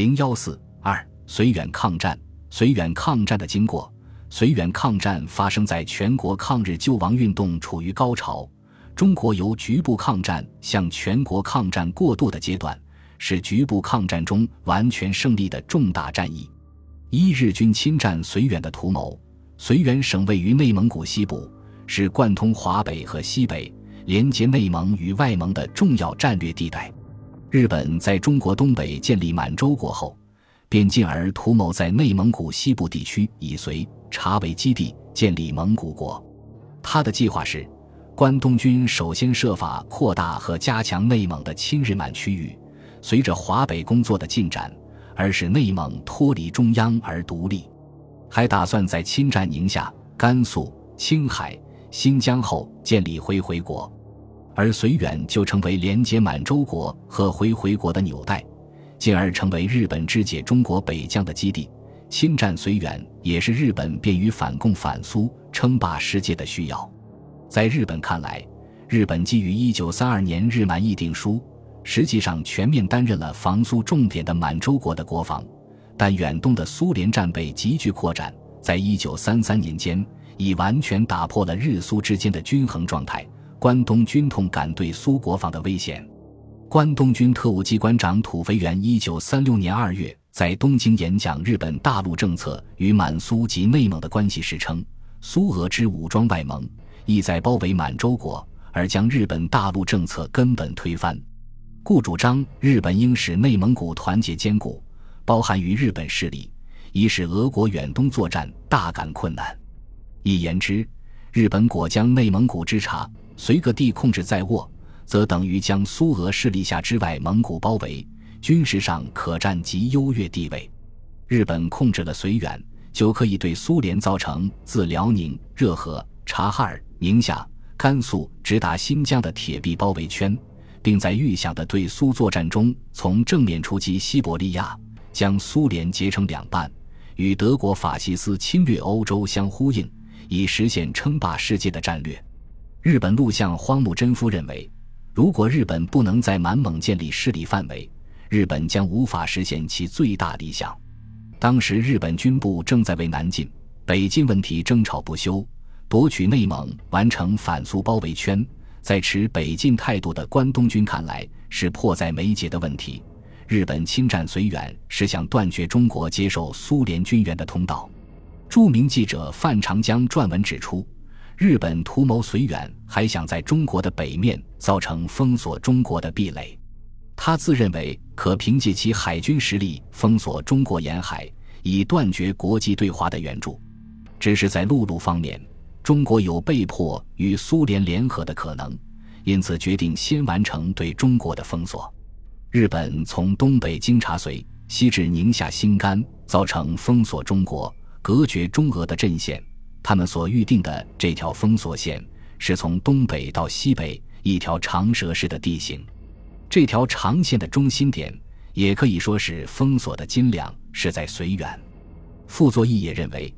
零幺四二绥远抗战，绥远抗战的经过。绥远抗战发生在全国抗日救亡运动处于高潮，中国由局部抗战向全国抗战过渡的阶段，是局部抗战中完全胜利的重大战役。一日军侵占绥远的图谋，绥远省位于内蒙古西部，是贯通华北和西北、连接内蒙与外蒙的重要战略地带。日本在中国东北建立满洲国后，便进而图谋在内蒙古西部地区以绥。察为基地，建立蒙古国。他的计划是，关东军首先设法扩大和加强内蒙的亲日满区域，随着华北工作的进展，而使内蒙脱离中央而独立。还打算在侵占宁夏、甘肃、青海、新疆后建立回回国，而绥远就成为连接满洲国和回回国的纽带，进而成为日本肢解中国北疆的基地。侵占绥远也是日本便于反共反苏、称霸世界的需要。在日本看来，日本基于1932年日满议定书，实际上全面担任了防苏重点的满洲国的国防。但远东的苏联战备急剧扩展，在1933年间已完全打破了日苏之间的均衡状态。关东军痛感对苏国防的危险。关东军特务机关长土肥原1936年2月。在东京演讲日本大陆政策与满苏及内蒙的关系时称，苏俄之武装外蒙，意在包围满洲国，而将日本大陆政策根本推翻，故主张日本应使内蒙古团结坚固，包含于日本势力，以使俄国远东作战大感困难。一言之，日本果将内蒙古之察、绥各地控制在握，则等于将苏俄势力下之外蒙古包围。军事上可占极优越地位，日本控制了绥远，就可以对苏联造成自辽宁、热河、察哈尔、宁夏、甘肃直达新疆的铁壁包围圈，并在预想的对苏作战中，从正面出击西伯利亚，将苏联截成两半，与德国法西斯侵略欧洲相呼应，以实现称霸世界的战略。日本陆相荒木贞夫认为，如果日本不能在满蒙建立势力范围，日本将无法实现其最大理想。当时日本军部正在为南进、北进问题争吵不休，夺取内蒙、完成反苏包围圈。在持北进态度的关东军看来，是迫在眉睫的问题。日本侵占绥远，是想断绝中国接受苏联军援的通道。著名记者范长江撰文指出，日本图谋绥远，还想在中国的北面造成封锁中国的壁垒。他自认为可凭借其海军实力封锁中国沿海，以断绝国际对华的援助。只是在陆路方面，中国有被迫与苏联联合的可能，因此决定先完成对中国的封锁。日本从东北经察绥，西至宁夏新干，造成封锁中国、隔绝中俄的阵线。他们所预定的这条封锁线，是从东北到西北一条长蛇式的地形。这条长线的中心点，也可以说是封锁的斤两，是在绥远。傅作义也认为，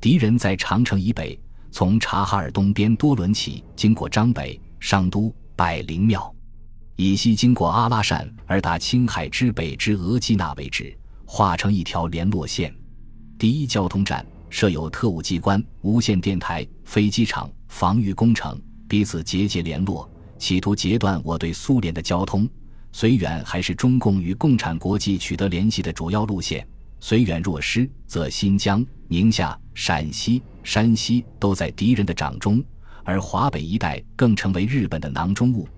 敌人在长城以北，从察哈尔东边多伦起，经过张北、商都、百灵庙，以西经过阿拉善而达青海之北之额济纳为止，画成一条联络线。第一交通站设有特务机关、无线电台、飞机场、防御工程，彼此节节联络。企图截断我对苏联的交通，绥远还是中共与共产国际取得联系的主要路线。绥远若失，则新疆、宁夏、陕西、山西都在敌人的掌中，而华北一带更成为日本的囊中物。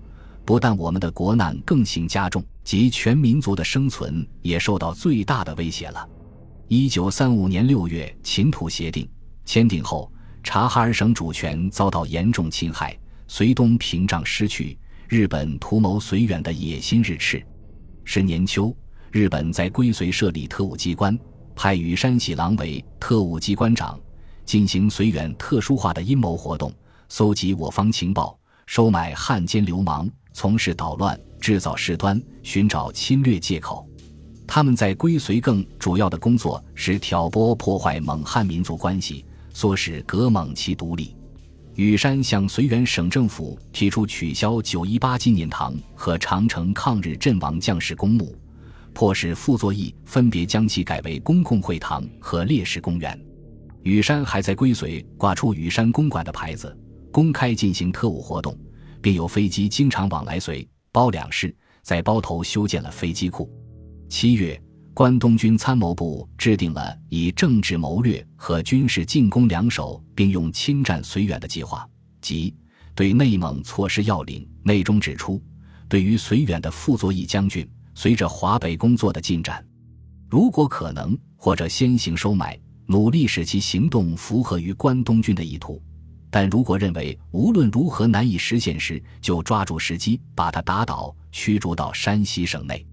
不但我们的国难更形加重，及全民族的生存也受到最大的威胁了。一九三五年六月，秦土协定签订后，察哈尔省主权遭到严重侵害。绥东屏障失去，日本图谋绥远的野心日炽。是年秋，日本在归绥设立特务机关，派羽山喜郎为特务机关长，进行绥远特殊化的阴谋活动，搜集我方情报，收买汉奸流氓，从事捣乱，制造事端，寻找侵略借口。他们在归绥更主要的工作是挑拨破坏蒙汉民族关系，唆使格蒙其独立。羽山向绥远省政府提出取消九一八纪念堂和长城抗日阵亡将士公墓，迫使傅作义分别将其改为公共会堂和烈士公园。羽山还在归绥挂出羽山公馆的牌子，公开进行特务活动，并有飞机经常往来绥包两市，在包头修建了飞机库。七月，关东军参谋部制定了以政治谋略和军事进攻两手并用侵占绥远的计划，即对内蒙措施要领。内中指出，对于绥远的傅作义将军，随着华北工作的进展，如果可能，或者先行收买。努力使其行动符合于关东军的意图，但如果认为无论如何难以实现时，就抓住时机把他打倒，驱逐到山西省内。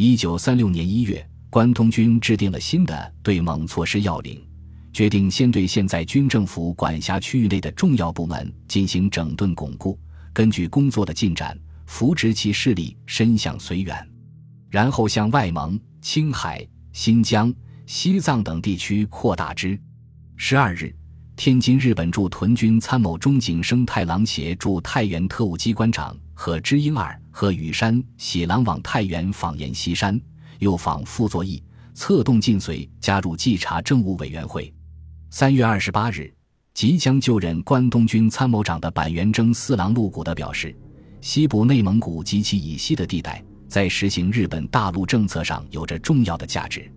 一九三六年一月，关东军制定了新的对蒙措施要领，决定先对现在军政府管辖区域内的重要部门进行整顿巩固，根据工作的进展，扶植其势力伸向绥远，然后向外蒙、青海、新疆。西藏等地区扩大之。十二日，天津日本驻屯军参谋中井生太郎协助太原特务机关长和知英二和羽山喜郎往太原访阎锡山，又访傅作义，策动晋绥加入稽查政务委员会。三月二十八日，即将就任关东军参谋长的板垣征四郎陆古德表示，西部内蒙古及其以西的地带，在实行日本大陆政策上有着重要的价值。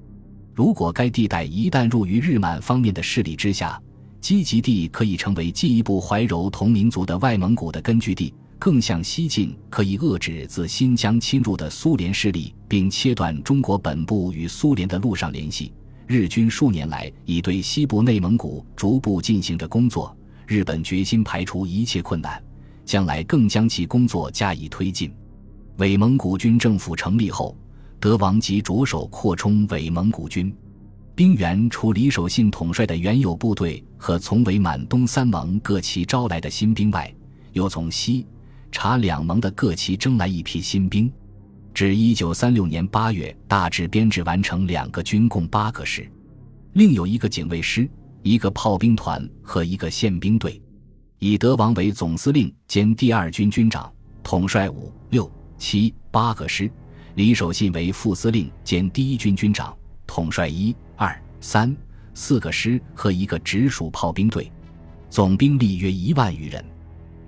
如果该地带一旦入于日满方面的势力之下，积极地可以成为进一步怀柔同民族的外蒙古的根据地；更向西进，可以遏制自新疆侵入的苏联势力，并切断中国本部与苏联的陆上联系。日军数年来已对西部内蒙古逐步进行着工作，日本决心排除一切困难，将来更将其工作加以推进。伪蒙古军政府成立后。德王即着手扩充伪蒙古军兵员，除李守信统帅的原有部队和从伪满东三盟各旗招来的新兵外，又从西察两盟的各旗征来一批新兵。至一九三六年八月，大致编制完成两个军，共八个师，另有一个警卫师、一个炮兵团和一个宪兵队，以德王为总司令兼第二军军长，统帅五、六、七、八个师。李守信为副司令兼第一军军长，统帅一、二、三、四个师和一个直属炮兵队，总兵力约一万余人。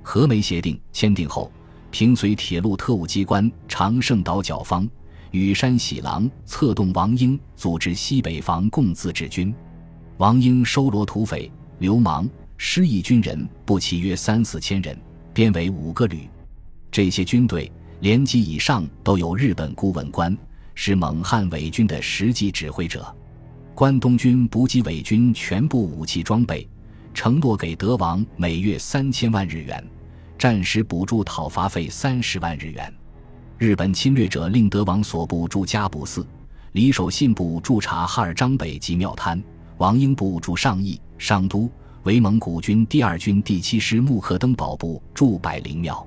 和美协定签订后，平绥铁路特务机关长胜岛角方、羽山喜郎策动王英组织西北防共自治军。王英收罗土匪、流氓、失意军人，不齐约三四千人，编为五个旅。这些军队。连级以上都有日本顾问官，是蒙汉伪军的实际指挥者。关东军补给伪军全部武器装备，承诺给德王每月三千万日元，战时补助讨伐费三十万日元。日本侵略者令德王所部驻加补寺，李守信部驻察哈尔张北及庙滩，王英部驻上义、上都，伪蒙古军第二军第七师木克登堡部驻百灵庙。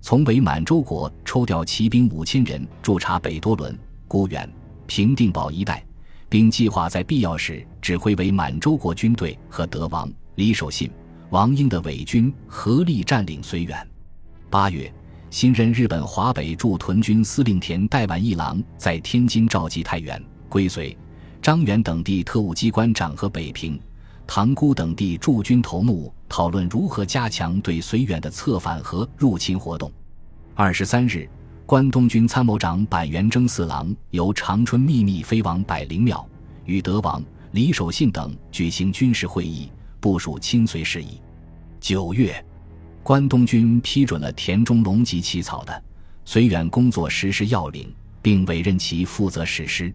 从伪满洲国抽调骑兵五千人驻察北多伦、孤远、平定堡一带，并计划在必要时指挥伪满洲国军队和德王李守信、王英的伪军合力占领绥远。八月，新任日本华北驻屯军司令田代万一郎在天津召集太原、归绥、张原等地特务机关长和北平。塘沽等地驻军头目讨论如何加强对绥远的策反和入侵活动。二十三日，关东军参谋长板垣征四郎由长春秘密飞往百灵庙，与德王李守信等举行军事会议，部署亲随事宜。九月，关东军批准了田中隆吉起草的绥远工作实施要领，并委任其负责实施。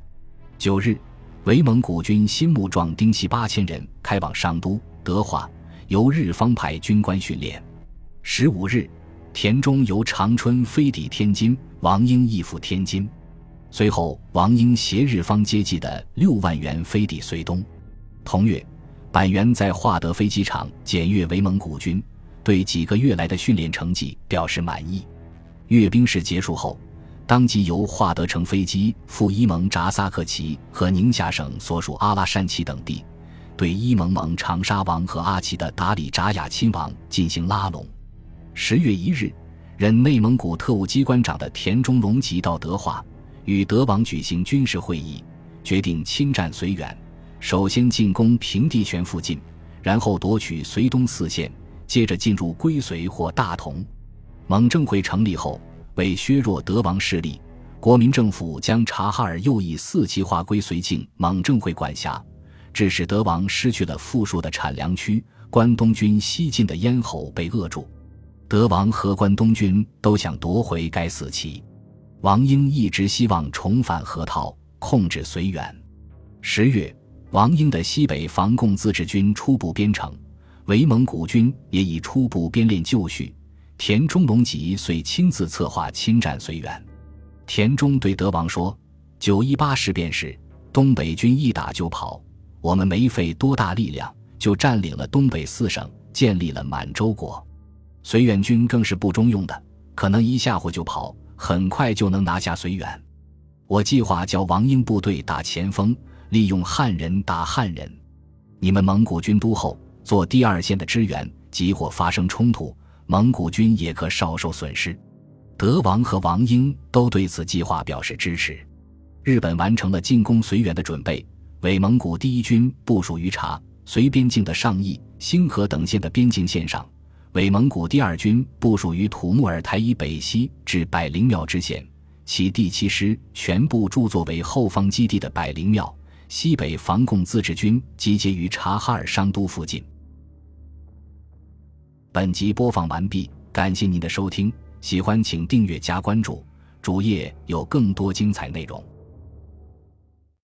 九日。伪蒙古军新木壮丁系八千人开往上都德化，由日方派军官训练。十五日，田中由长春飞抵天津，王英亦赴天津。随后，王英携日方接济的六万元飞抵绥东。同月，板垣在化德飞机场检阅伪蒙古军，对几个月来的训练成绩表示满意。阅兵式结束后。当即由华德乘飞机赴伊蒙扎萨克旗和宁夏省所属阿拉善旗等地，对伊蒙蒙长沙王和阿旗的达里扎雅亲王进行拉拢。十月一日，任内蒙古特务机关长的田中隆吉到德化，与德王举行军事会议，决定侵占绥远，首先进攻平地泉附近，然后夺取绥东四县，接着进入归绥或大同。蒙政会成立后，为削弱德王势力，国民政府将察哈尔右翼四旗划归绥靖蒙政会管辖，致使德王失去了富庶的产粮区。关东军西进的咽喉被扼住，德王和关东军都想夺回该四旗。王英一直希望重返河套，控制绥远。十月，王英的西北防共自治军初步编成，伪蒙古军也已初步编练就绪。田中隆吉遂亲自策划侵占绥远。田中对德王说：“九一八事变时，东北军一打就跑，我们没费多大力量。”就占领了东北四省，建立了满洲国。绥远军更是不中用的，可能一下火就跑，很快就能拿下绥远。我计划叫王英部队打前锋，利用汉人打汉人。你们蒙古军都后做第二线的支援，即或发生冲突，蒙古军也可少受损失。德王和王英都对此计划表示支持。日本完成了进攻绥远的准备，伪蒙古第一军部署于察。绥边境的上义、兴河等县的边境线上，伪蒙古第二军部署于土木尔台以北西至百灵庙之线，其第七师全部驻作为后方基地的百灵庙。西北防共自治军集结于察哈尔商都附近。本集播放完毕，感谢您的收听，喜欢请订阅加关注，主页有更多精彩内容。